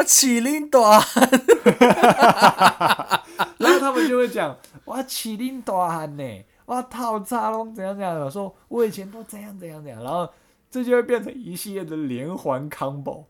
我起恁大汉，然后他们就会讲我起恁大汉呢，我套叉拢怎样怎样的，说我以前都这样怎样怎样，然后这就会变成一系列的连环 combo。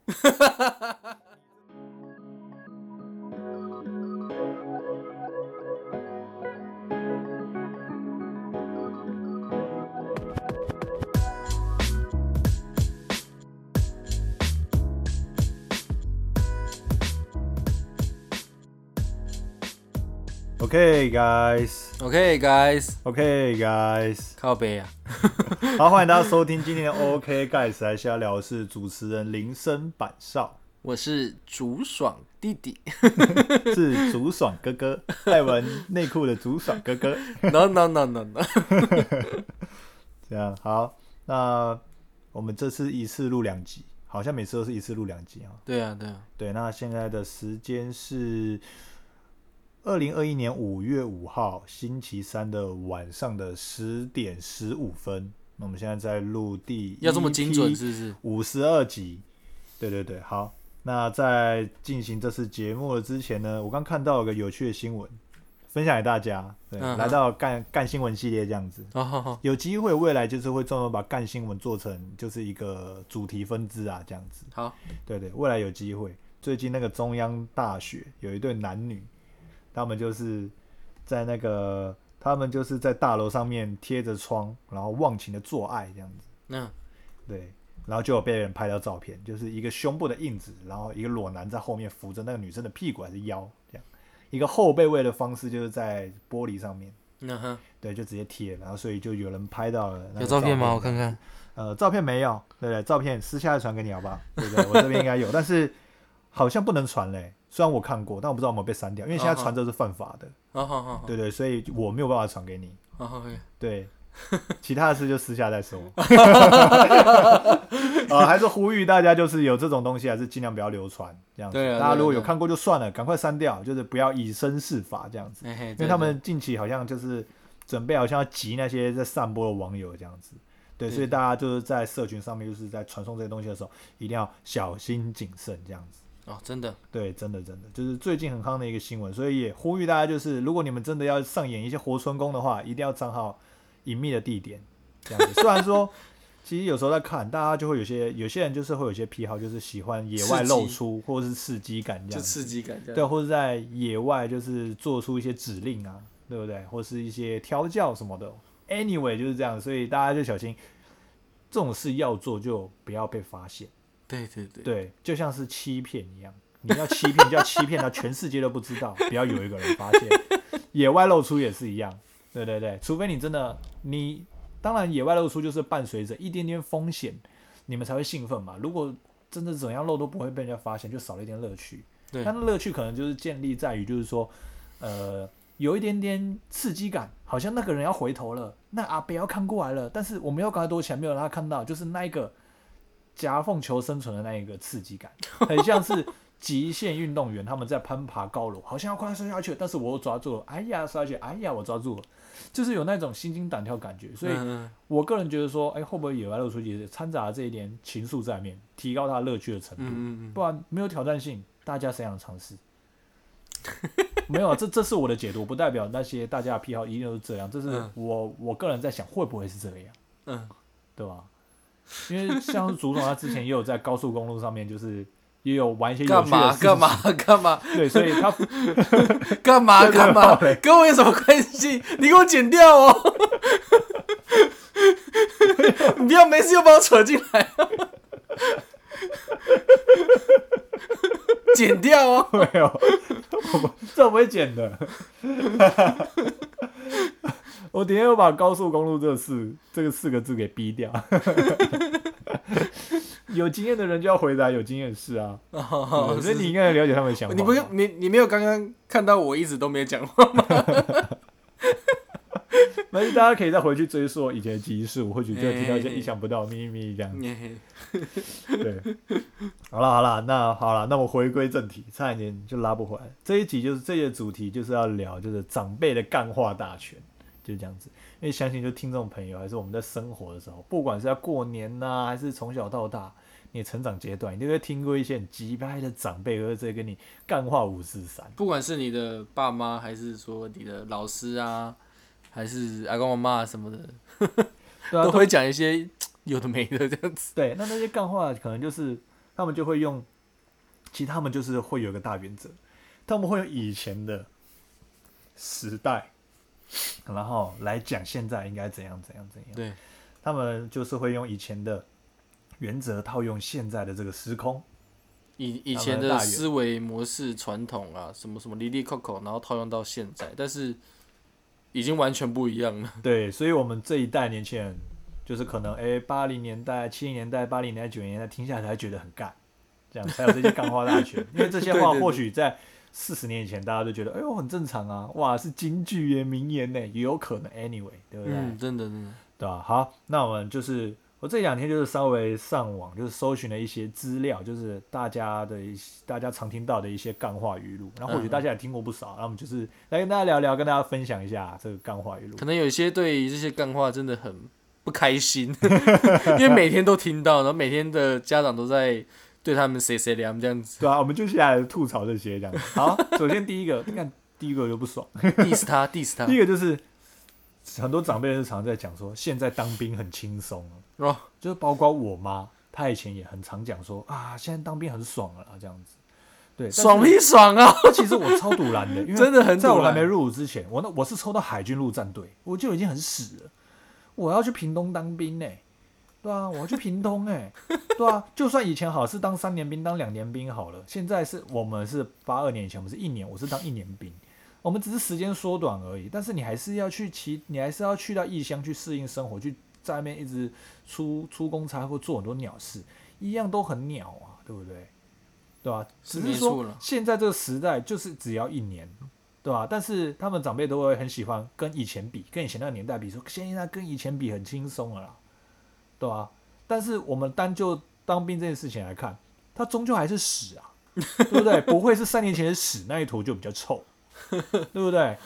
OK guys, OK guys，OK guys，靠背啊，好，欢迎大家收听今天的 OK guys，来瞎聊的是主持人林森板少，我是竹爽弟弟。是竹爽哥哥，爱闻内裤的竹爽哥哥。No no no no no，这样好，那我们这次一次录两集，好像每次都是一次录两集啊。对啊对啊，对，那现在的时间是二零二一年五月五号星期三的晚上的十点十五分。那我们现在在录第要这么精准是不是？五十二集。对对对，好。那在进行这次节目的之前呢，我刚看到有个有趣的新闻，分享给大家。对，嗯来到干干新闻系列这样子。哦好好，有机会未来就是会专门把干新闻做成就是一个主题分支啊，这样子。好，对对，未来有机会。最近那个中央大学有一对男女，他们就是在那个他们就是在大楼上面贴着窗，然后忘情的做爱这样子。那对，然后就有被人拍到照片，就是一个胸部的印子，然后一个裸男在后面扶着那个女生的屁股还是腰这样，一个后背位的方式就是在玻璃上面。那哈，对，就直接贴，然后所以就有人拍到了那个有照片吗？我看看。呃，照片没有，对不对？照片私下再传给你好不好？对不对？我这边应该有，但是好像不能传嘞。虽然我看过，但我不知道有没有被删掉，因为现在传这是犯法的，好好好好，对对，所以我没有办法传给你。好好，对，其他的事就私下再说。啊，还是呼吁大家，就是有这种东西，还是尽量不要流传这样子。大家如果有看过就算了，赶快删掉，就是不要以身试法这样子。因为他们近期好像就是准备好像要急那些在散播的网友这样子，对，对所以大家就是在社群上面就是在传送这些东西的时候，一定要小心谨慎这样子。哦，真的，对，真的真的就是最近很夯的一个新闻，所以也呼吁大家，就是如果你们真的要上演一些活春宫的话，一定要藏好隐秘的地点这样子。虽然说，其实有时候在看，大家就会有些有些人就是会有些癖好，就是喜欢野外露出或者是刺激感这样子。刺激感这样。对，或者在野外就是做出一些指令啊，对不对？或是一些调教什么的。Anyway 就是这样，所以大家就小心，这种事要做就不要被发现。对对对，对，就像是欺骗一样，你要欺骗就要欺骗到全世界都不知道，不要有一个人发现。野外露出也是一样，对对对，除非你真的你，当然野外露出就是伴随着一点点风险，你们才会兴奋嘛。如果真的怎样露都不会被人家发现，就少了一点乐趣。对它的乐趣可能就是建立在于，就是说，呃，有一点点刺激感，好像那个人要回头了，那阿北要看过来了，但是我们要赶快躲起来，没有让他看到，就是那一个夹缝求生存的那一个刺激感，很像是极限运动员他们在攀爬高楼，好像要快摔下去了，但是我又抓住了，哎呀摔下去，哎呀我抓住了，就是有那种心惊胆跳感觉，所以我个人觉得说，哎，会不会野外露出也是掺杂了这一点情愫在里面，提高它乐趣的程度。嗯嗯不然没有挑战性，大家谁想尝试？没有啊，这这是我的解读，不代表那些大家的癖好一定都是这样。这是嗯我、我个人在想，会不会是这样，嗯，对吧？因为像是竹总他之前也有在高速公路上面，就是也有玩一些有干嘛干？嘛干嘛 对，所以他 干嘛干嘛？跟我有什么关系？你给我剪掉哦！你 不要没事又把我扯进来，剪掉哦！没有，我这我不会剪的。我等一下又把高速公路这四这个四个字给逼掉。有经验的人就要回答有经验的事啊，所以你应该了解他们的想法。你不用你你没有刚刚看到我一直都没讲话吗？但是大家可以再回去追溯以前的集数，或许就会听到一些意想不到的秘密这样。嘿 对，好了好了，那好了，那我回归正题，差一点就拉不回来。这一集就是这一个主题就是要聊就是长辈的干话大全，就是这样子。因为相信就听众朋友，还是我们在生活的时候，不管是在过年呐、还是从小到大，你的成长阶段，你都会听过一些很急掰的长辈，或者跟你干话五四三。不管是你的爸妈，还是说你的老师啊，还是阿公阿妈什么的，对啊，都会讲一些有的没的这样子。对，那那些干话可能就是他们就会用，其实他们就是会有一个大原则，他们会用以前的时代，然后来讲现在应该怎样怎样怎样。对，他们就是会用以前的原则套用现在的这个时空。以以前的思维模式、传统啊，什么什么离离扣扣，然后套用到现在，但是已经完全不一样了。对，所以我们这一代年轻人，就是可能哎，八零年代、七零年代、八零年代、九零年代听下来才觉得很尬，这样才有这些干话大全。因为这些话或许在四十年以前大家都觉得哎呦很正常啊，哇是京剧耶、名言呢，也有可能。Anyway，对不对？嗯，真的真的。对吧？好，那我们就是我这两天就是稍微上网，就是搜寻了一些资料，就是大家的一些大家常听到的一些干话语录，然后或许大家也听过不少，那我们就是来跟大家聊聊，跟大家分享一下这个干话语录。可能有一些对这些干话真的很不开心，因为每天都听到，然后每天的家长都在对他们谁谁凉这样子。对啊，我们就下来吐槽这些这样。好，首先第一个，你看第一个就不爽，diss 他，diss 他。第一个就是。很多长辈是常在讲说，现在当兵很轻松哦，就是包括我妈，她以前也很常讲说啊，现在当兵很爽了这样子。对，爽屁爽啊！其实我超堵拦的，因为真的很在我还没入伍之前，我那我是抽到海军陆战队，我就已经很死了。我要去屏东当兵呢，对啊，我要去屏东哎，对啊，就算以前好是当三年兵，当两年兵好了，现在是我们是八二年以前，我们是一年，我是当一年兵。我们只是时间缩短而已，但是你还是要去骑，你还是要去到异乡去适应生活，去在外面一直出出公差或做很多鸟事，一样都很鸟啊，对不对？对吧？只是说现在这个时代就是只要一年，对吧？但是他们长辈都会很喜欢跟以前比，跟以前那个年代比，说现在跟以前比很轻松了，啦，对吧？但是我们单就当兵这件事情来看，它终究还是屎啊，对不对？不会是三年前的屎那一坨就比较臭。对不对？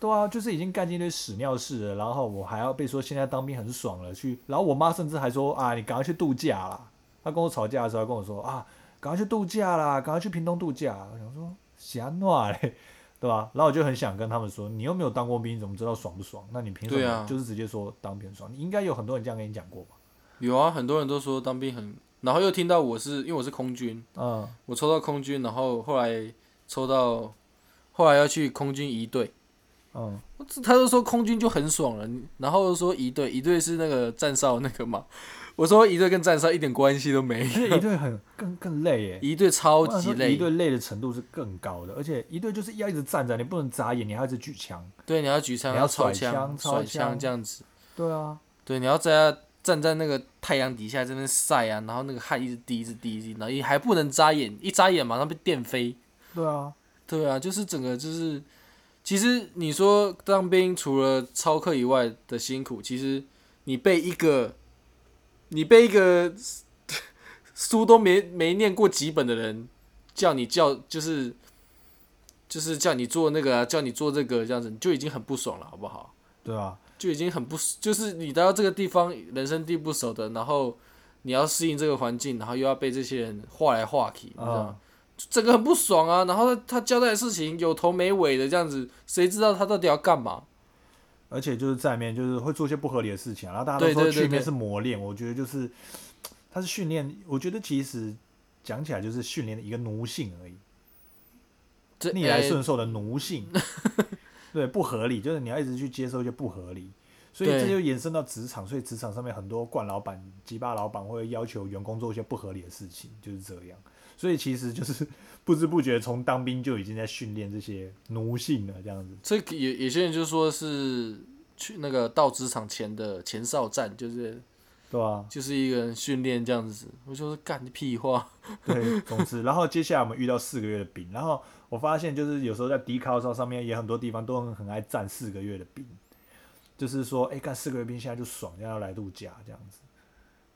对啊，就是已经干进一堆屎尿事了，然后我还要被说现在当兵很爽了，去，然后我妈甚至还说啊，你赶快去度假啦。她跟我吵架的时候跟我说啊，赶快去度假啦，赶快去屏东度假。我想说瞎闹嘞，对吧？然后我就很想跟他们说，你又没有当过兵，怎么知道爽不爽？那你凭什么就是直接说当兵爽？你应该有很多人这样跟你讲过吧？有啊，很多人都说当兵很，然后又听到我是因为我是空军，嗯，我抽到空军，然后后来抽到。后来要去空军一队，嗯，他就说空军就很爽了，然后说一队一队是那个站哨那个嘛，我说一队跟站哨一点关系都没有，一队很更更累耶，一队超级累，一队累的程度是更高的，而且一队就是要一直站着，你不能眨眼，你还要一直举枪，对，你要举枪，你要甩枪，甩枪。这样子，对啊，对，你要在站在那个太阳底下这边晒啊，然后那个汗一直滴一直滴一直，然后你还不能眨眼，一眨眼马上被电飞，对啊。对啊，就是整个就是，其实你说当兵除了操课以外的辛苦，其实你被一个，你被一个书都没没念过几本的人叫你叫就是就是叫你做那个叫你做这个这样子，你就已经很不爽了，好不好？对啊，就已经很不就是你到这个地方人生地不熟的，然后你要适应这个环境，然后又要被这些人画来画去，你知道吗？整个很不爽啊！然后他他交代的事情有头没尾的这样子，谁知道他到底要干嘛？而且就是在面就是会做一些不合理的事情，然后大家都说训练是磨练，我觉得就是他是训练，我觉得其实讲起来就是训练的一个奴性而已，逆来顺受的奴性，对不合理，就是你要一直去接受一些不合理，所以这就延伸到职场，所以职场上面很多惯老板、鸡巴老板会要求员工做一些不合理的事情，就是这样。所以其实就是 不知不觉从当兵就已经在训练这些奴性了，这样子。所以有有些人就说是去那个到职场前的前哨战，就是对啊，就是一个人训练这样子。我就是干屁话。对，总之，然后接下来我们遇到四个月的兵，然后我发现就是有时候在低考上上面也很多地方都很很爱站四个月的兵，就是说哎干四个月兵现在就爽，要来度假这样子，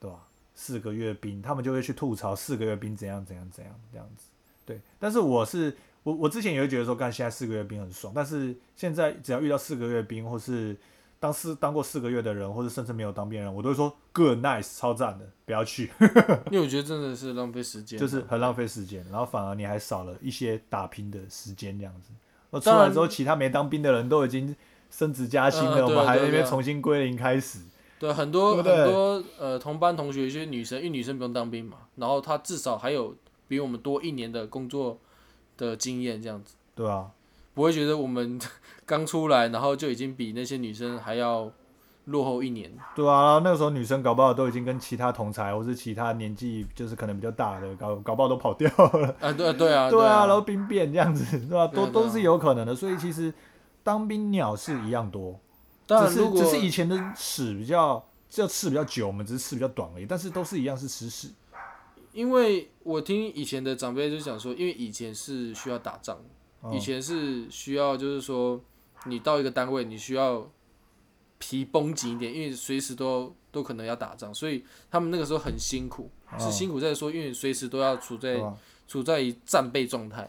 对吧？四个月兵，他们就会去吐槽四个月兵怎样怎样怎样这样子，对。但是我是我我之前也会觉得说，干现在四个月兵很爽，但是现在只要遇到四个月兵或是当四当过四个月的人，或者甚至没有当兵的人，我都会说 good nice 超赞的，不要去，因为我觉得真的是浪费时间，就是很浪费时间，然后反而你还少了一些打拼的时间这样子。我出来之后，其他没当兵的人都已经升职加薪了，嗯我们还在那边重新归零开始。对，很多很多呃同班同学，一些女生，因为女生不用当兵嘛，然后她至少还有比我们多一年的工作的经验，这样子。对啊，不会觉得我们刚出来，然后就已经比那些女生还要落后一年。对啊，那个时候女生搞不好都已经跟其他同才或是其他年纪就是可能比较大的搞搞不好都跑掉了。啊，对啊 对啊，对啊，然后兵变这样子，对吧、都啊啊都是有可能的。所以其实当兵鸟是一样多，当然如果只是只是以前的史比较，这吃比较久，我们只是吃比较短而已，但是都是一样是吃屎。因为我听以前的长辈就讲说，因为以前是需要打仗，哦以前是需要就是说你到一个单位，你需要皮绷紧一点，因为随时都都可能要打仗，所以他们那个时候很辛苦，是辛苦在说，因为随时都要处在？处在战备状态，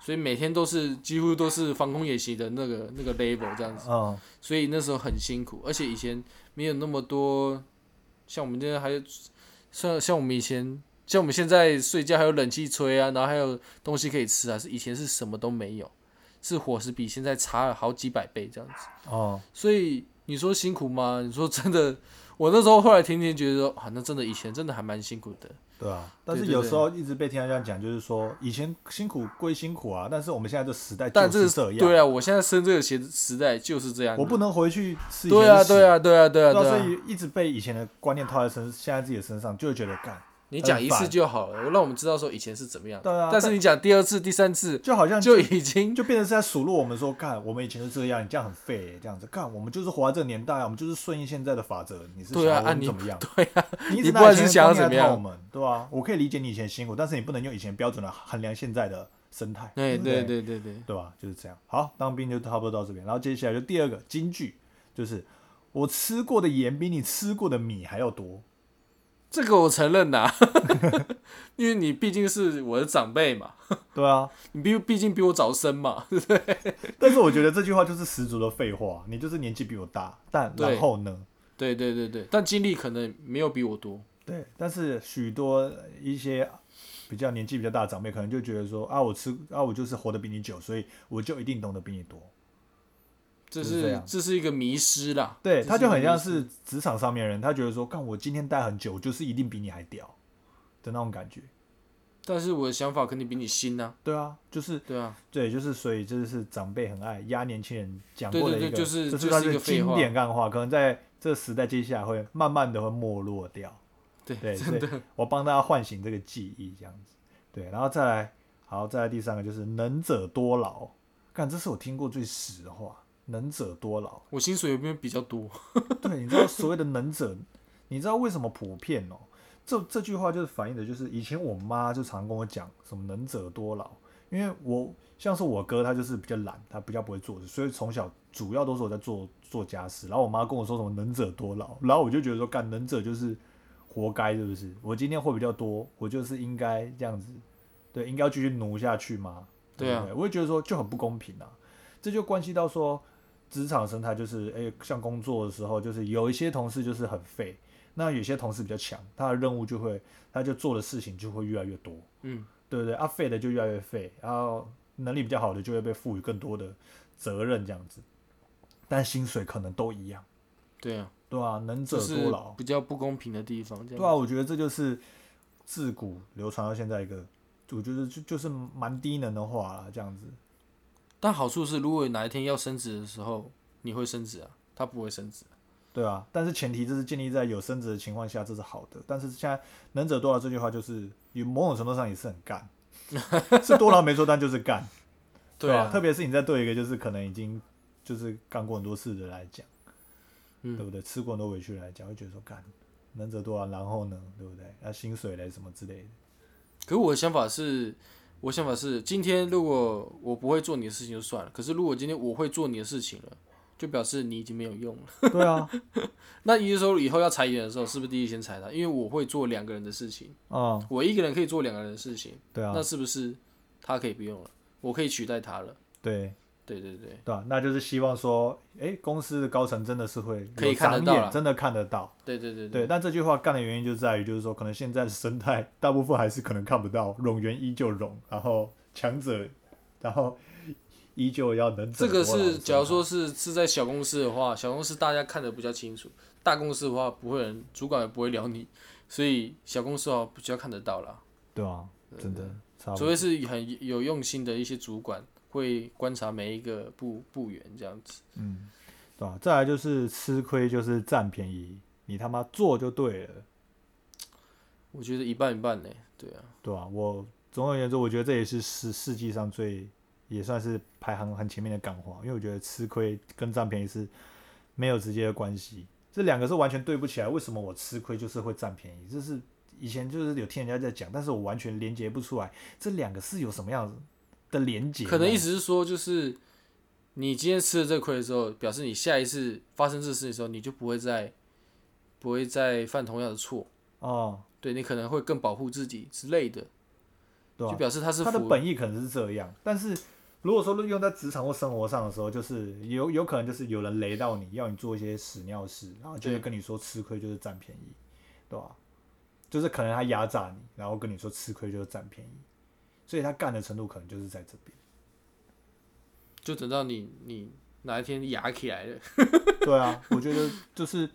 所以每天都是几乎都是防空演习的那个那个 level 这样子，嗯，所以那时候很辛苦，而且以前没有那么多，像我们现在还有像像我们以前。像我们现在睡觉还有冷气吹啊，然后还有东西可以吃啊，是以前是什么都没有，是伙食比现在差了好几百倍这样子。哦，所以你说辛苦吗？你说真的，我那时候后来天天觉得说，啊，那真的以前真的还蛮辛苦的。对啊。但是有时候一直被听他这样讲，就是说以前辛苦归辛苦啊，但是我们现在这时代但这就是这样。对啊，我现在生这个时时代就是这样。我不能回去吃对啊，对啊，对啊，对啊。所以一直被以前的观念套在身，现在自己的身上，就会觉得干，你讲一次就好了，我让我们知道说以前是怎么样。对啊但是你讲第二次、第三次，就好像就已经就变成是在数落我们说，干，我们以前是这样，你这样很废耶，这样子干，我们就是活在这个年代啊，我们就是顺应现在的法则，你是想要我对啊啊你们怎么样？对啊，你不直拿以前的然是想要怎么样我们，对吧、我可以理解你以前辛苦，但是你不能用以前标准来衡量现在的生态，对对对对对对，对吧？就是这样。好，当兵就差不多到这边，然后接下来就第二个金句，就是我吃过的盐比你吃过的米还要多。这个我承认呐，因为你毕竟是我的长辈嘛，对啊，你毕毕竟比我早生嘛，对不对但是我觉得这句话就是十足的废话，你就是年纪比我大，但然后呢？对对对对，但经历可能没有比我多。对，但是许多一些比较年纪比较大的长辈，可能就觉得说啊，我吃啊，我就是活得比你久，所以我就一定懂得比你多。这就是这是这是一个迷失啦，对，他就很像是职场上面的人，他觉得说，看我今天待很久，就是一定比你还屌的那种感觉。但是我的想法肯定比你新呐、对啊，就是对啊，对，就是所以这是长辈很爱压年轻人讲过的一个，就是这就是经典干话，可能在这个时代接下来会慢慢的会没落掉。对对，我帮大家唤醒这个记忆，这样子。对，然后再来，好，再来第三个就是能者多劳。看，这是我听过最实的话，能者多劳。我薪水有没有比较多？对，你知道所谓的能者，你知道为什么普遍哦？这这句话就是反映的，就是以前我妈就常跟我讲什么能者多劳，因为我像是我哥，他就是比较懒，他比较不会做事，所以从小主要都是我在做做家事。然后我妈跟我说什么能者多劳，然后我就觉得说，干能者就是活该，是不是？我今天会比较多，我就是应该这样子，对，应该要继续努下去吗？对啊不对，我也觉得说就很不公平啊。这就关系到说职场生态，就是诶，像工作的时候，就是有一些同事就是很废，那有些同事比较强，他的任务就会，他就做的事情就会越来越多，嗯，对不对？啊，废的就越来越废，然后能力比较好的就会被赋予更多的责任，这样子，但薪水可能都一样，对啊，对啊、能者多劳，比较不公平的地方。这样对啊，我觉得这就是自古流传到现在一个，我觉得就就是蛮低能的话啦，这样子。但好处是，如果哪一天要升职的时候，你会升职啊，他不会升职。对啊，但是前提这是建立在有升职的情况下，这是好的。但是现在“能者多劳”这句话，就是有某种程度上也是很干，是多劳没错，但就是干，对啊，特别是你在对一个就是可能已经就是干过很多次的来讲，嗯对不对？吃过很多委屈的来讲，会觉得说干能者多劳，然后呢，对不对？那薪水嘞什么之类的，可是我的想法是，我想法是，今天如果我不会做你的事情就算了，可是如果今天我会做你的事情了，就表示你已经没有用了。对啊，那也就是说，以后要裁员的时候，是不是第一先裁他？因为我会做两个人的事情，嗯，我一个人可以做两个人的事情，对啊那，是不是他可以不用了？我可以取代他了，对，对对对对吧？那就是希望说，哎，公司的高层真的是会可以有看得到真的看得到。对对对对，但这句话干的原因就在于，就是说，可能现在的生态大部分还是可能看不到，冗员依旧冗，然后强者，然后依旧要能者这个是，假如说是是在小公司的话，小公司大家看得比较清楚，大公司的话不会人，主管也不会聊你，所以小公司的话比较看得到啦。对啊，真的除。非是很有用心的一些主管，会观察每一个部部员这样子。嗯，对吧、再来就是吃亏，就是占便宜，你他妈做就对了，我觉得一半一半呢，对啊，对啊、我总而言之，我觉得这也是世世界上最也算是排行很前面的干话，因为我觉得吃亏跟占便宜是没有直接的关系，这两个是完全对不起来。为什么我吃亏就是会占便宜？这是以前就是有听人家在讲，但是我完全连接不出来，这两个是有什么样的连接？可能意思是说，就是你今天吃了这个亏的时候，表示你下一次发生这事的时候，你就不会再不会再犯同样的错。哦，对你可能会更保护自己之类的，对吧、就表示他是他的本意可能是这样，但是如果说用在职场或生活上的时候，就是有有可能就是有人雷到你，要你做一些屎尿事，然后就会跟你说吃亏就是占便宜，对吧？就是可能他压榨你，然后跟你说吃亏就是占便宜，所以他干的程度可能就是在这边。就等到你你哪一天牙起来了，对啊，我觉得就是，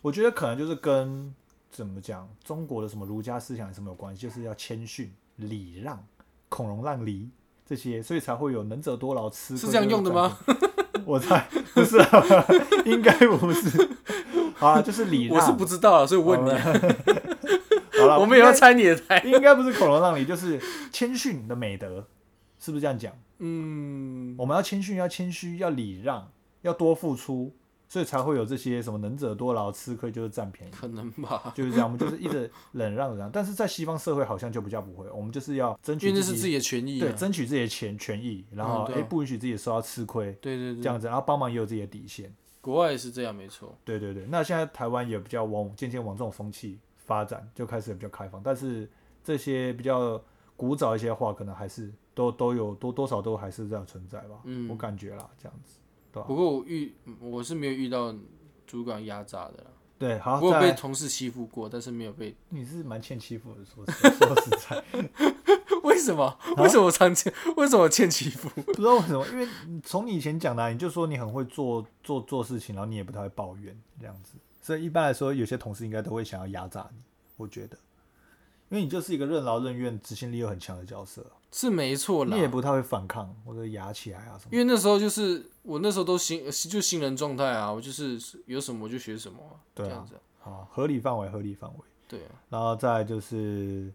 我觉得可能就是跟怎么讲，中国的什么儒家思想有什么有关系，就是要谦逊、礼让、孔融让梨这些，所以才会有能者多劳、吃是这样用的吗？我猜不是、啊，应该不是。啊，就是礼让。我是不知道啊，所以我问你啊，好了，我们也要拆你的台。应该不是孔融让梨，就是谦逊的美德，是不是这样讲？嗯，我们要谦逊，要谦虚，要礼让，要多付出，所以才会有这些什么能者多劳，吃亏就是占便宜。可能吧，就是这样，我们就是一直忍让忍让，但是在西方社会好像就比较不会，我们就是要争取自己因为那是自己的权益、啊。对争取自己的权权益，然后哎、不允许自己受到吃亏对对对，这样子，然后帮忙也有自己的底线。国外也是这样，没错。对对对，那现在台湾也比较往渐渐往这种风气发展，就开始比较开放，但是这些比较古早一些话，可能还是都都有多多少都还是这样存在吧，嗯我感觉啦，这样子。对吧不过我遇我是没有遇到主管压榨的啦，对，好，我有被同事欺负过，但是没有被。你是蛮欠欺负的，说实 说实在，为什么？为什么我常欠？为什么我欠欺负？不知道为什么，因为从你以前讲的啊、你就说你很会做做做事情，然后你也不太会抱怨这样子，所以一般来说，有些同事应该都会想要压榨你，我觉得，因为你就是一个任劳任怨、执行力又很强的角色，是没错啦你，也不太会反抗或者压起来啊什么。因为那时候就是我那时候都新就新人状态啊，我就是有什么就学什么啊、对啊这样子啊、好，合理范围，合理范围。对啊，然后再就是，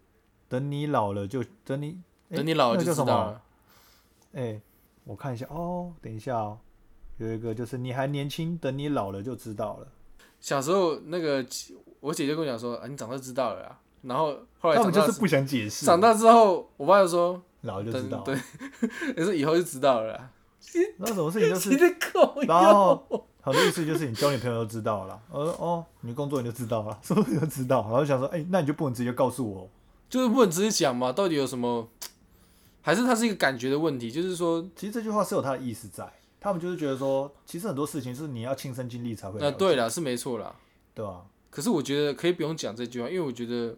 等你老了就等你，诶等你老了就知道了。哎、我看一下哦，等一下哦，有一个就是你还年轻，等你老了就知道了。小时候那个我姐姐跟我讲说，啊，你长大知道了啦。然后后来他们就是不想解释，长大之后，我爸就说，老了就知道等。对，也是以后就知道了啦。那什么事情就是 你的口然后很多意思就是你交女朋友就知道了，呃哦，你工作你就知道了，什么你就知道，然后想说，哎、那你就不能直接告诉我，就是不能直接讲嘛，到底有什么？还是它是一个感觉的问题，就是说，其实这句话是有它的意思在，他们就是觉得说，其实很多事情是你要亲身经历才会了呃，对啦，是没错啦。对吧？可是我觉得可以不用讲这句话，因为我觉得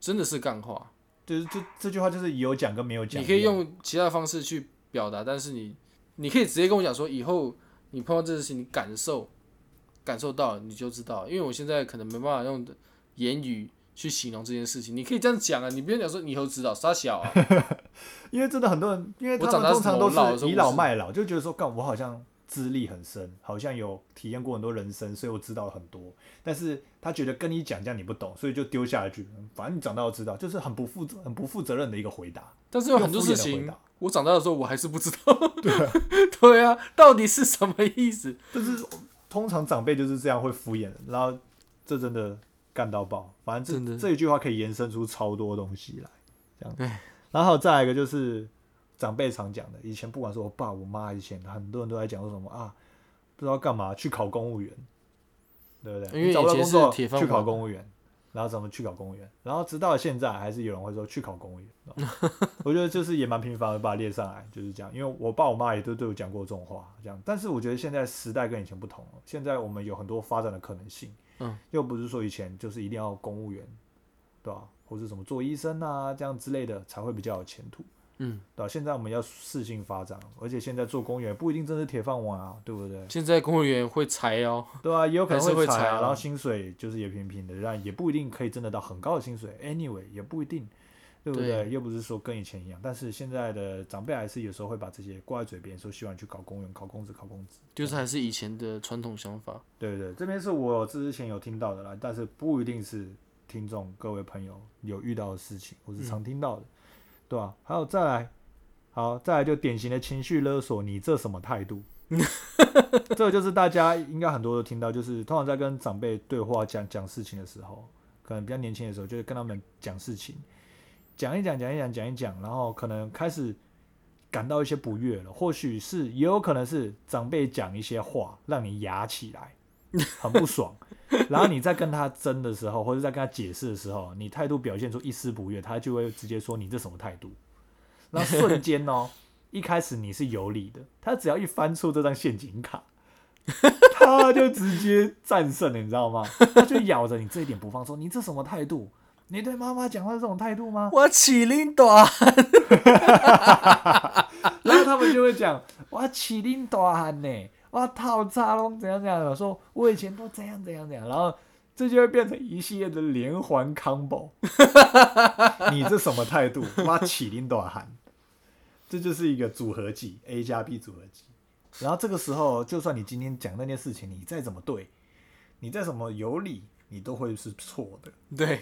真的是干话。就是这这句话就是有讲跟没有讲，你可以用其他的方式去表达，但是你你可以直接跟我讲说，以后你碰到这件事情，你感受感受到你就知道，因为我现在可能没办法用言语去形容这件事情。你可以这样讲啊，你不用讲说你以后知道，傻小啊。因为真的很多人，因为他们通常都是倚老卖老，就觉得说，干我好像资历很深，好像有体验过很多人生，所以我知道了很多。但是他觉得跟你讲这样你不懂，所以就丢下一句，嗯反正你长大都知道，就是很不负责、很不负责任的一个回答。但是有很多事情，我长大的时候我还是不知道。对啊，到底是什么意思？就是通常长辈就是这样会敷衍，然后这真的干到爆。反正这这一句话可以延伸出超多东西来，这样。对然后再来一个就是长辈常讲的，以前不管是我爸我妈，以前很多人都在讲说什么啊，不知道干嘛去考公务员，对不对？因为你找不到工作去考公务员，然后怎么去考公务员，然后直到现在还是有人会说去考公务员。我觉得就是也蛮频繁的把它列上来，就是这样。因为我爸我妈也都对我讲过这种话，这样。但是我觉得现在时代跟以前不同了，现在我们有很多发展的可能性。嗯，又不是说以前就是一定要公务员，对吧？或者什么做医生啊这样之类的才会比较有前途。嗯，对吧？现在我们要适性发展，而且现在做公务员不一定真是铁饭碗啊，对不对？现在公务员会裁哦，对啊，也有可能会裁啊，裁啊然后薪水就是也平平的，但也不一定可以挣得到很高的薪水。Anyway，也不一定，对不对？对又不是说跟以前一样，但是现在的长辈还是有时候会把这些挂在嘴边，说希望你去考公务员、考公职、考公职。就是还是以前的传统想法。对对，这边是我之前有听到的啦，但是不一定是听众各位朋友有遇到的事情，或是常听到的，对吧、还有再来，好，再来就典型的情绪勒索，你这什么态度？这个就是大家应该很多都听到，就是通常在跟长辈对话讲讲事情的时候，可能比较年轻的时候，就是跟他们讲事情，讲一讲，讲一讲，讲一讲，然后可能开始感到一些不悦了，或许是也有可能是长辈讲一些话让你牙起来，很不爽，然后你在跟他争的时候，或者在跟他解释的时候，你态度表现出一丝不悦，他就会直接说你这什么态度，然后瞬间哦，一开始你是有理的，他只要一翻出这张陷阱卡。他就直接战胜了，你知道吗？他就咬着你这一点不放，说你这什么态度？你对妈妈讲话是这种态度吗？我起领短，然后他们就会讲，我起恁大汉呢，我套叉拢怎样怎样的，说我以前都怎样怎样怎样，然后这就会变成一系列的连环 combo。你这什么态度？我起恁大喊，这就是一个组合技，A 加 B 组合技。然后这个时候，就算你今天讲那件事情，你再怎么对，你再怎么有理，你都会是错的。对，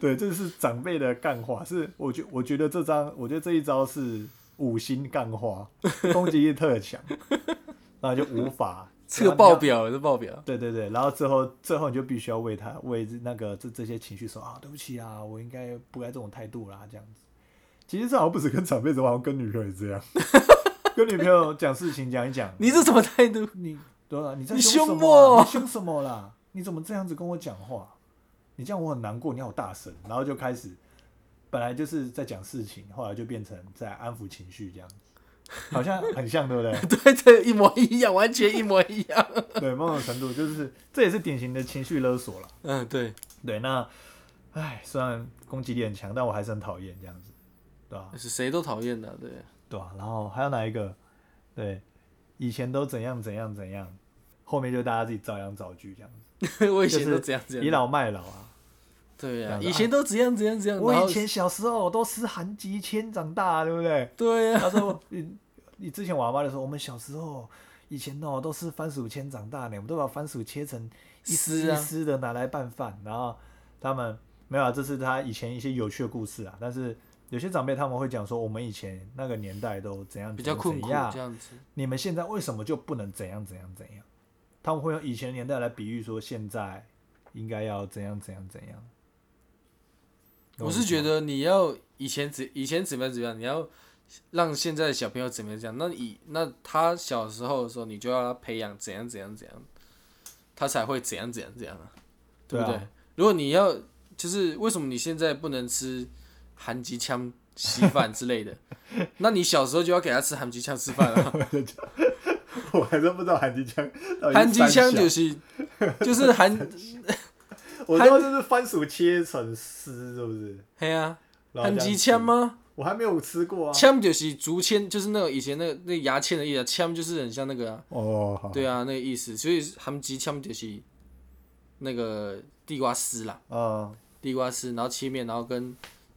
对，这是长辈的干话，是我觉我觉得这张，我觉得这一招是五星干话，攻击力特强，然后就无法 这个爆。表了，这爆表。对对对，然后最后最后你就必须要为他为那个这这些情绪说啊，对不起啊，我应该不该这种态度啦，这样子。其实这好像不止跟长辈，好像跟女朋友也这样，跟女朋友讲事情讲一讲，你这什么态度？你对啊，你在你凶我你凶什么啦？你怎么这样子跟我讲话？你这样我很难过，你好大声，然后就开始，本来就是在讲事情，后来就变成在安抚情绪这样子，好像很像，对不对？对 对，一模一样，完全一模一样。对，某种程度就是这也是典型的情绪勒索了。嗯，对，对，那，唉，虽然攻击力很强，但我还是很讨厌这样子，对吧、是谁都讨厌的，对。对啊、然后还有哪一个？对，以前都怎样怎样怎样，后面就大家自己照样造句这样子。我以前都这样这样。倚老卖老啊！对啊，以前都怎样怎样怎样。我以前小时候都吃韩吉千长大，对不对？对啊，他说你你之前娃娃的时候，我们小时候以前哦都吃番薯签长大呢，我们都把番薯切成一丝一丝的拿来拌饭，然后他们没有啊，这是他以前一些有趣的故事啊。但是有些长辈他们会讲说，我们以前那个年代都怎样比较困苦怎样这样子。你们现在为什么就不能怎样怎样怎样？他们会用以前年代来比喻说，现在应该要怎样怎样怎样。我是觉得你要以前怎以前怎么样怎么样，你要让现在的小朋友怎么样这样，那以那他小时候的时候，你就要培养怎样怎样怎样，他才会怎样怎样怎样啊，对不对？如果你要就是为什么你现在不能吃韩吉枪稀饭之类的，那你小时候就要给他吃韩吉枪吃饭啊。我还真不知道韩吉枪韩吉枪就是 就是韩，我知道这是番薯切成丝，是不是？嘿啊，韩吉枪吃？吗？我还没有吃过啊。枪就是竹签，就是那个以前那个那个牙签的意思啊，枪就是很像那个啊。哦，好。对啊，那个意思，所以韩吉枪就是那个地瓜丝啦，嗯，地瓜丝，然后切面，然后跟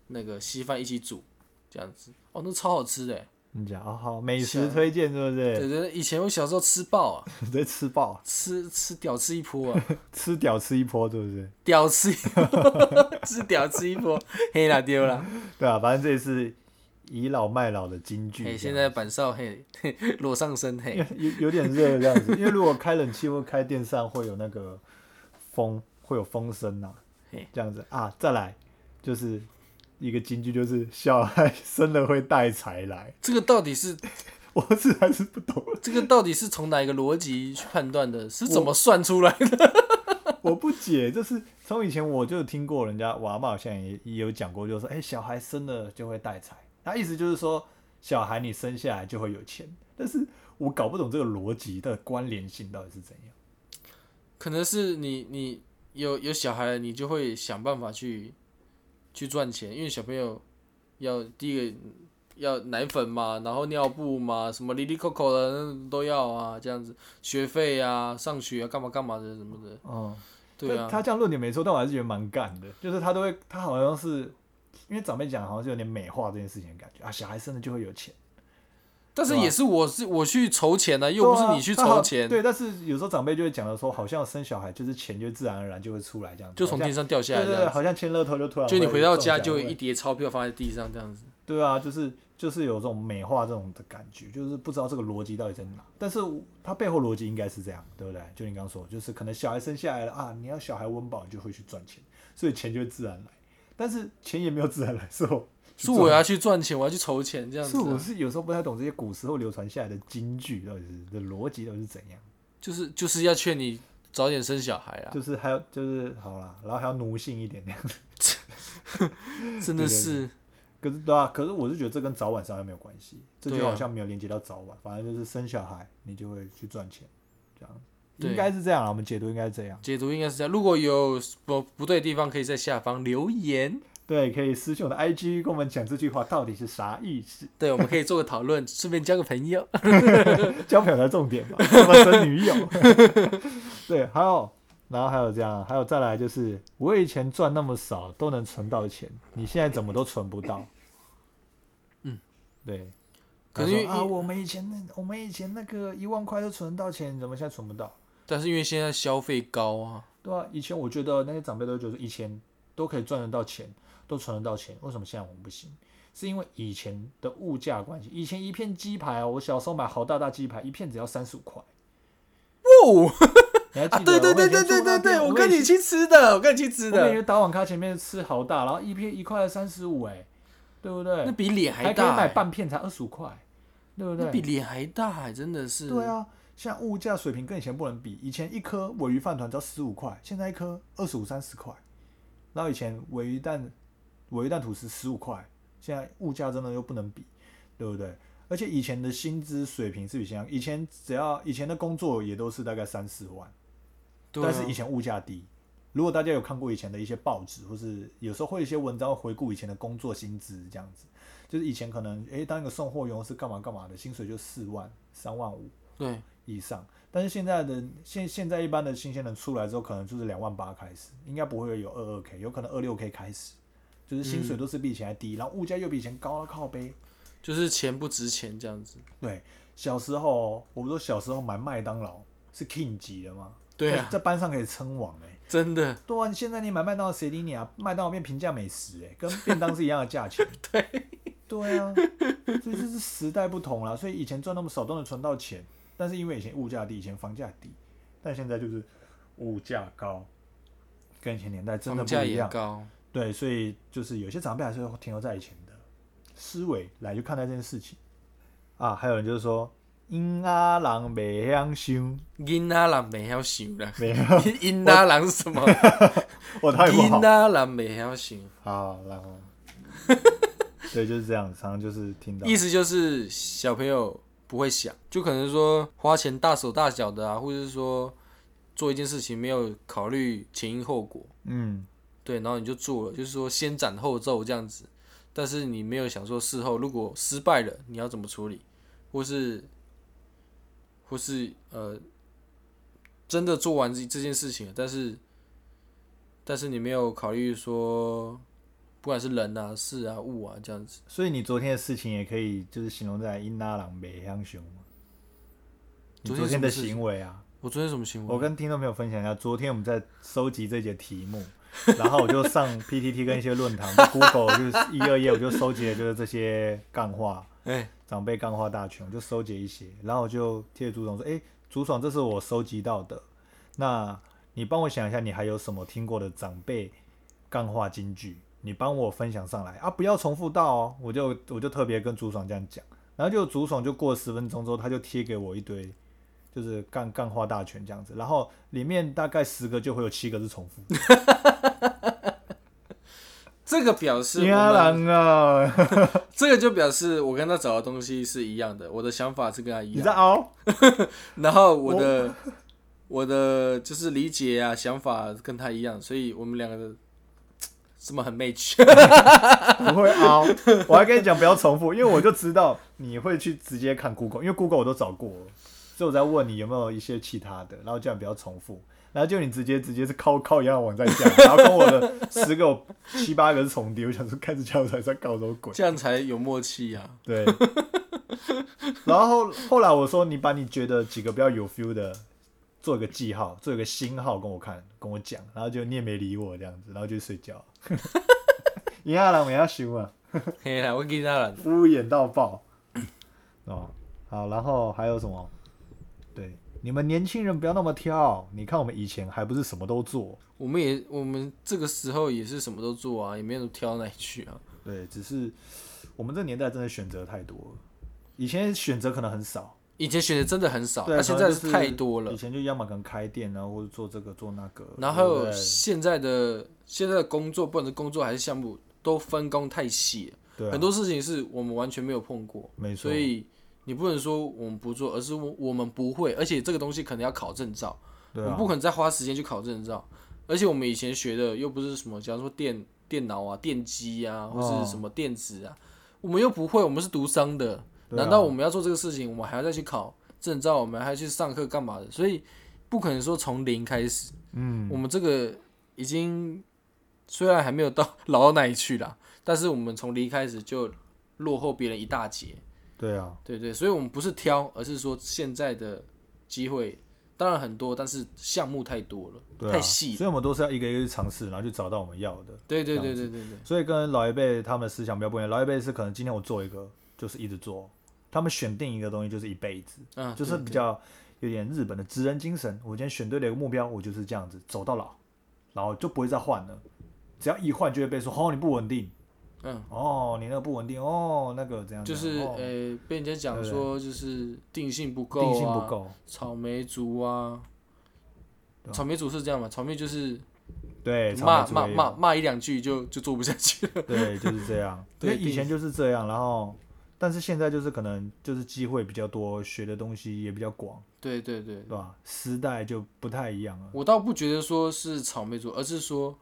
那个稀饭一起煮，这样子，哦，那超好吃的欸。你讲哦好，美食推荐是不是？对对，以前我小时候吃爆啊，对吃爆，吃吃屌吃一波啊，吃屌吃一波，是不是？屌吃一波，吃屌吃一波，黑啦丢啦，对啊，反正这也是倚老卖老的金句。嘿，这样现在板少嘿嘿裸上身嘿，有有点热这样子，因为如果开冷气或开电扇会有那个风，会有风声呐、嘿这样子啊。再来就是一个金句，就是小孩生了会带财来，这个到底是 我是还是不懂。这个到底是从哪一个逻辑去判断的？是怎么算出来的？我 不解，就是从以前我就听过人家我阿嬷好像也也有讲过，就是说，哎、小孩生了就会带财，他意思就是说，小孩你生下来就会有钱，但是我搞不懂这个逻辑的关联性到底是怎样。可能是你你有有小孩了，你就会想办法去去赚钱，因为小朋友要第一个要奶粉嘛，然后尿布嘛，什么里里扣扣的都要啊，这样子学费啊，上学啊，干嘛干嘛的什么的，嗯，对啊，他这样论点没错，但我还是觉得蛮干的，就是他都会，他好像是因为长辈讲，好像是有点美化这件事情的感觉啊，小孩生了就会有钱，但是也是我是我去筹钱呢、又不是你去筹钱，对，但是有时候长辈就会讲的说，好像生小孩就是钱就自然而然就会出来这样子，就从天上掉下对对对，好像签乐透就突然就你回到家就一叠钞票放在地上这样子，对啊，就是就是有这种美化这种的感觉，就是不知道这个逻辑到底在哪。但是它背后逻辑应该是这样，对不对？就你刚刚说，就是可能小孩生下来了啊，你要小孩温饱，你就会去赚钱，所以钱就会自然来。但是钱也没有自然来，是我是我要去赚钱，我要去筹钱这样子啊、我是有时候不太懂这些古时候流传下来的金句到底是的逻辑到底是怎样，就是就是要劝你早点生小孩啊，就是还要就是好啦，然后还要奴性一点。那样子。真的是可是对啊，可是我是觉得这跟早晚上又没有关系，这就好像没有连接到早晚，反正就是生小孩你就会去赚钱，这样。应该是这样啊，我们解读应该是这样。解读应该是这样。如果有不不对的地方，可以在下方留言，对，可以私信我的 IG 跟我们讲这句话到底是啥意思，对，我们可以做个讨论，顺便交个朋友。交朋友的重点嘛，怎么生女友？对，还有，然后还有这样，还有再来就是，我以前赚那么少都能存到钱，你现在怎么都存不到？嗯，对。可是啊，我们以前那我们以前那个一万块都存得到钱，你怎么现在存不到？但是因为现在消费高啊，对啊，以前我觉得那些长辈都觉得以前都可以赚得到钱，都存得到钱，为什么现在我们不行？是因为以前的物价关系。以前一片鸡排哦，我小时候买好大大鸡排，一片只要三十五块。哦，啊，你还记得？对对对对对对对，我跟你去吃的，我跟你去吃我每的，天打网咖前面吃好大，然后一片一块三十五，哎，对不对？那比脸还可以大欸，买半片才二十五块，对不对？那比脸还大欸，真的是。对，啊，像物价水平跟以前不能比，以前一颗尾鱼饭团只要十五块，现在一颗二十五三十块。然后以前尾鱼蛋尾鱼蛋吐司十五块，现在物价真的又不能比，对不对？而且以前的薪资水平是比现在，以前只要以前的工作也都是大概三四万，对啊但是以前物价低。如果大家有看过以前的一些报纸，或是有时候会有一些文章回顾以前的工作薪资，这样子，就是以前可能诶、当一个送货员是干嘛干嘛的，薪水就四万、三万五对，以上。但是现在的现现在一般的新鲜人出来之后，可能就是两万八开始，应该不会有二二 k，有可能二六 k 开始，就是薪水都是比以前还低，然后物价又比以前高了靠背。就是钱不值钱这样子。对，小时候我们说小时候买麦当劳是 king 级的吗？对啊，在班上可以称王哎、真的，对啊，现在你买麦当劳谁理你啊？麦当劳变平价美食、欸，跟便当是一样的价钱。对，对啊，所以这是时代不同了。所以以前赚那么少都能存到钱，但是因为以前物价低，以前房价低，但现在就是物价高，跟以前年代真的不一样。也高。对，所以就是有些长辈还是会停留在以前的思维来去看待这件事情啊。还有人就是说，婴儿郎袂晓想，囡仔人袂晓想啦，没有，囡仔人是什么？我太不好囡。仔人袂晓想，好，然后，对，就是这样，常常就是听到意思就是小朋友不会想，就可能说花钱大手大脚的啊，或者是说做一件事情没有考虑前因后果，嗯，对，然后你就做了，就是说先斩后奏这样子，但是你没有想说事后如果失败了你要怎么处理，或是或是呃真的做完这这件事情了，但是但是你没有考虑说不管是人啊、事啊、物啊这样子，所以你昨天的事情也可以就是形容在因拉朗北香熊嘛。你昨昨天的行为啊，我昨天什么行为？我跟听众朋友分享一下，昨天我们在收集这节题目，然后我就上 PTT 跟一些论坛，Google 就是一二页，我就收集了就是这些干话，哎、长辈干话大全，我就收集一些，然后我就贴朱总说，哎、朱爽，这是我收集到的，那你帮我想一下，你还有什么听过的长辈干话金句？你帮我分享上来啊，不要重复到哦。我就我就特别跟朱爽这样讲，然后就朱爽就过十分钟之后，他就贴给我一堆，就是干干话大全这样子，然后里面大概十个就会有七个是重复。这个表示我亚们啊，这个就表示我跟他找的东西是一样的，我的想法是跟他一你在？然后我的我的就是理解啊想法跟他一样，所以我们两个的什么很 match。不会凹。我还跟你讲不要重复，因为我就知道你会去直接看 Google，因为 Google 我都找过了，所以我在问你有没有一些其他的，然后这样不要重复。然后就你直接直接是靠靠一样的网站讲，然后跟我的十个七八个是重叠，我想说开始教材在搞什么鬼？这样才有默契啊！对。然后后后来我说你把你觉得几个比较有 feel 的做一个记号，做一个星号跟我看，跟我讲，然后就你也没理我这样子，然后就睡觉。赢下来我要修啊，嘿啦，我给他了，敷衍到爆。哦，好，然后还有什么？对，你们年轻人不要那么挑，你看我们以前还不是什么都做，我们也我们这个时候也是什么都做啊，也没有挑哪里去啊。对，只是我们这年代真的选择太多了，以前选择可能很少。以前选择真的很少，对，那现在太多了以。前就要么可能开店啊，或者做这个做那个，然后现在的现在的工作，不管是工作还是项目，都分工太细了，对啊、很多事情是我们完全没有碰过，没错，所以你不能说我们不做，而是我我们不会，而且这个东西可能要考证照，对啊我们，不可能再花时间去考证照，而且我们以前学的又不是什么，假如说电电脑啊、电机啊，或哦是什么电子啊，我们又不会，我们是读商的，啊难道我们要做这个事情，我们还要再去考证照，我们还要去上课干嘛的？所以不可能说从零开始。嗯，我们这个已经虽然还没有到 老到哪里去啦，但是我们从零开始就落后别人一大截，对啊，对对，所以我们不是挑，而是说现在的机会当然很多，但是项目太多了，对啊，太细，所以我们都是要一个一个去尝试，然后去找到我们要的。对对对对对对，所以跟老一辈他们的思想比较不一样，老一辈是可能今天我做一个就是一直做，他们选定一个东西就是一辈子，嗯，就是比较有点日本的职人精神。我今天选对了一个目标，我就是这样子走到老，然后就不会再换了。只要一换就会被说哦你不稳定，嗯，哦你那个不稳定，哦那个怎样就是呃被人家讲说就是定性不够定啊，性不够，草莓族啊草莓族是这样嘛？草莓就是对，骂骂骂骂一两句就就做不下去了，对，就是这样。因对为以前就是这样，然后但是现在就是可能就是机会比较多，学的东西也比较广，对对对，对吧？时代就不太一样了。我倒不觉得说是草莓族，而是说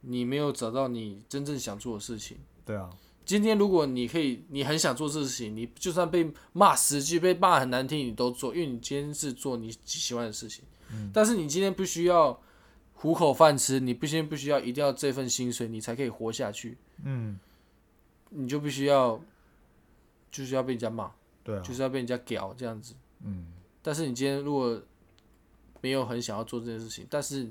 你没有找到你真正想做的事情。对啊，今天如果你可以，你很想做这事情，你就算被骂十句，被骂很难听，你都做，因为你今天是做你喜欢的事情。但是你今天不需要糊口饭吃，你不先不需要一定要这份薪水，你才可以活下去，嗯，你就必须要就是要被人家骂，对啊，就是要被人家屌这样子。嗯，但是你今天如果没有很想要做这件事情，但是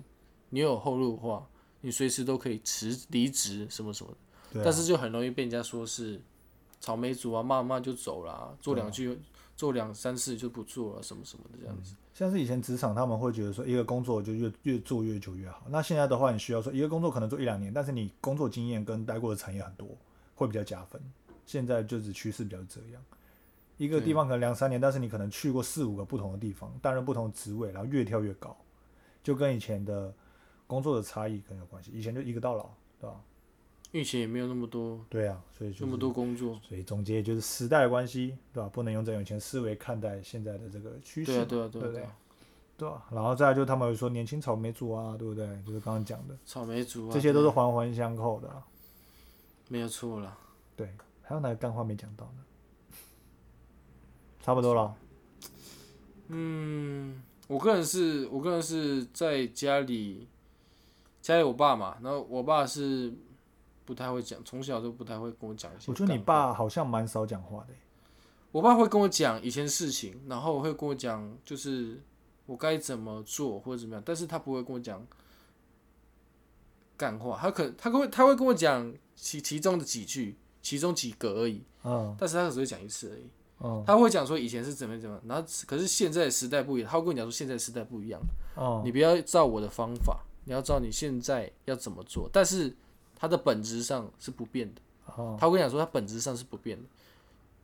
你有后路的话，你随时都可以辞离职什么什么的。但是就很容易被人家说是草莓族啊，骂骂就走了、啊，做两句、做两三次就不做了，什么什么的这样子。像是以前职场，他们会觉得说一个工作就越越做越久越好。那现在的话，你需要说一个工作可能做一两年，但是你工作经验跟待过的产业很多，会比较加分。现在就是趋势比较这样，一个地方可能两三年，但是你可能去过四五个不同的地方，担任不同的职位，然后越跳越高，就跟以前的工作的差异可能有关系。以前就一个到老，对吧？因为以前也没有那么多对啊，所以就是那么多工作。所以总结就是时代的关系，对吧？不能用这种以前思维看待现在的这个趋势嘛，对啊，对啊，对啊，对不对对啊。对啊，然后再来就他们有说年轻草莓族啊，对不对？就是刚刚讲的，草莓族啊，这些都是环环相扣的啊、没有错了。对，还有哪个干话没讲到呢？差不多了。嗯，我个人是我个人是在家里，家里我爸嘛，然后我爸是不太会讲，从小都不太会跟我讲一些。我觉得你，爸好像蛮少讲话的欸。我爸会跟我讲以前事情，然后会跟我讲就是我该怎么做或者怎么样，但是他不会跟我讲干话，他可他会他会跟我讲其其中的几句，其中几个而已，嗯但是他只会讲一次而已。嗯他会讲说以前是怎么怎么，然后可是现在的时代不一样，他会跟你讲说现在的时代不一样，嗯，你不要照我的方法，你要照你现在要怎么做，但是它的本质上是不变的。哦他会跟你讲说，它本质上是不变的。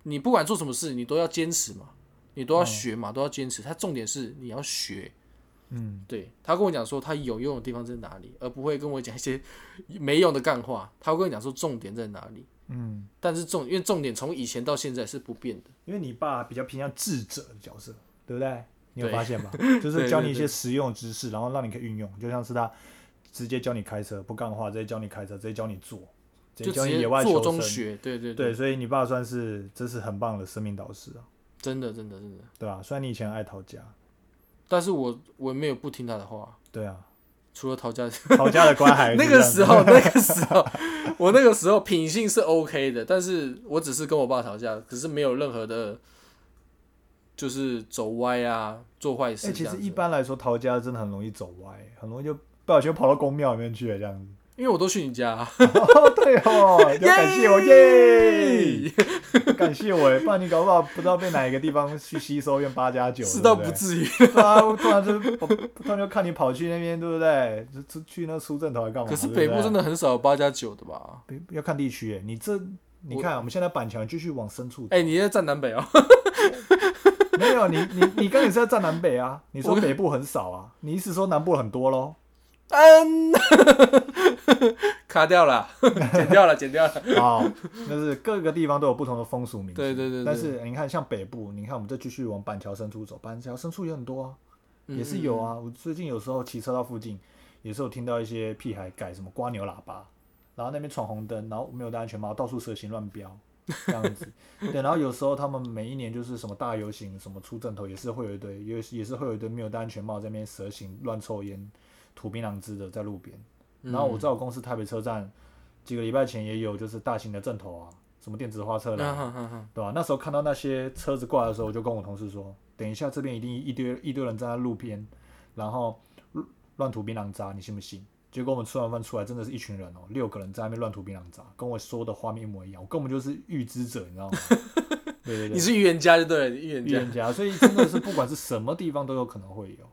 你不管做什么事，你都要坚持嘛，你都要学嘛，都要坚持。他重点是你要学。嗯，对他跟我讲说他有用的地方在哪里，而不会跟我讲一些没用的干话。他会跟我讲说重点在哪里。嗯，但是重因为重点从以前到现在是不变的。因为你爸比较偏向智者的角色，对不对？你有发现吗？就是教你一些实用知识，然后让你可以运用，就像是他直接教你开车，不干话，直接教你开车，直接教你做，直接接教你野外做求生。中学，对对对，所以你爸算是这是很棒的生命导师啊，真的真的真的。对吧？虽然你以前爱逃家，但是我我没有不听他的话，对啊，除了逃家。逃家的乖孩子那个时候，那个时候，我那个时候品性是 OK 的，但是我只是跟我爸吵架，可是没有任何的，就是走歪啊，做坏事、其实。一般来说，逃家真的很容易走歪，很容易就不小心跑到公庙里面去了这样子。因为我都去你家、啊，哦，对哦，要感谢我耶，感谢我耶，不然你搞不好不知道被哪一个地方去吸收用八加九，是倒不至于。对啊，突然就突然就看你跑去那边，对不对？就出去那出镇头来干嘛？可是北部真的的很少有八加九的吧？要看地区耶，你这你看我们现在板桥继续往深处走，哎、你在站南北哦、没有你你你刚也是在站南北啊，你说北部很少啊，你意思说南部很多喽？嗯，卡掉了，剪掉了，剪掉了。好，就是各个地方都有不同的风俗民情。对对对对但是你看，像北部，你看我们再继续往板桥深处走，板桥深处也很多啊，嗯也是有啊。我最近有时候骑车到附近，也是有听到一些屁孩改什么刮牛喇叭，然后那边闯红灯，然后没有戴安全帽，到处蛇行乱飙。这样子，对，然后有时候他们每一年就是什么大游行，什么出阵头，也是会有一堆，也是也是会有一堆没有戴安全帽在那边蛇行乱抽烟、吐槟榔汁的在路边。嗯然后我在我公司台北车站几个礼拜前也有就是大型的阵头啊，什么电子花车嗯啦，哼哼哼对吧、那时候看到那些车子过来的时候，我就跟我同事说，等一下这边一定一堆一堆人站在路边，然后乱乱吐槟榔渣，你信不信？结果我们吃完饭出来，真的是一群人哦，六个人在那边乱吐槟榔渣，跟我说的画面一模一样，我根本就是预知者，你知道吗？对对对，你是预言家就对了，预言家。预言家，所以真的是不管是什么地方都有可能会有。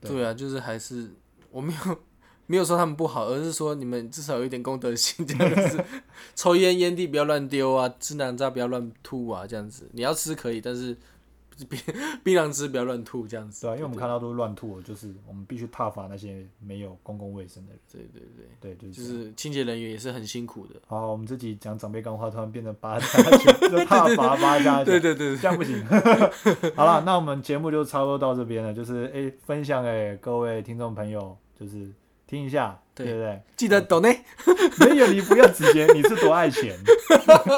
对对啊，就是还是我没有没有说他们不好，而是说你们至少有一点公德心，这样子。抽烟烟蒂不要乱丢啊，吃南渣不要乱吐啊，这样子。你要吃可以，但是槟槟榔汁不要乱吐，这样子。对啊，因为我们看到都是乱吐，就是我们必须踏伐那些没有公共卫生的人。对对对，对，就是就是清洁人员也是很辛苦的。好，我们这集讲长辈干话，突然变成八加九，就踏伐八加九，对对对，这样不行。好了，那我们节目就差不多到这边了，就是诶、分享给各位听众朋友，就是听一下，对对不对？记得抖内。没有，你不要直接，你是多爱钱，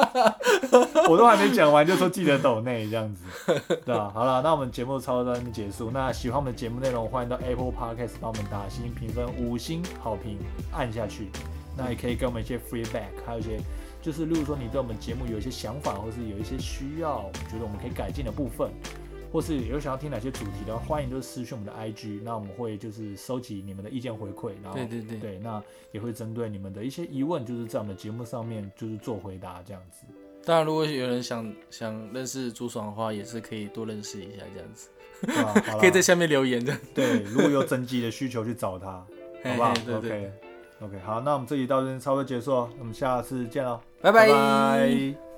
我都还没讲完就说记得抖内这样子，对吧、好了，那我们节目差不多到这边结束。那喜欢我们的节目内容，欢迎到 Apple Podcast 帮我们打星评分五星好评，按下去。那也可以给我们一些 feedback，还有一些就是，例如说你对我们节目有一些想法，或是有一些需要，觉得我们可以改进的部分。或是有想要听哪些主题的话，欢迎就是私讯我们的 IG，那我们会就是收集你们的意见回馈，然后对对对对，那也会针对你们的一些疑问，就是在我们的节目上面就是做回答这样子。当然，如果有人想想认识朱爽的话，也是可以多认识一下这样子，对吧？好啦可以在下面留言的。对，如果有整集的需求去找他，好不好嘿对对？OK OK，好，那我们这集到这边差不多结束了，我们下次见喽，拜拜拜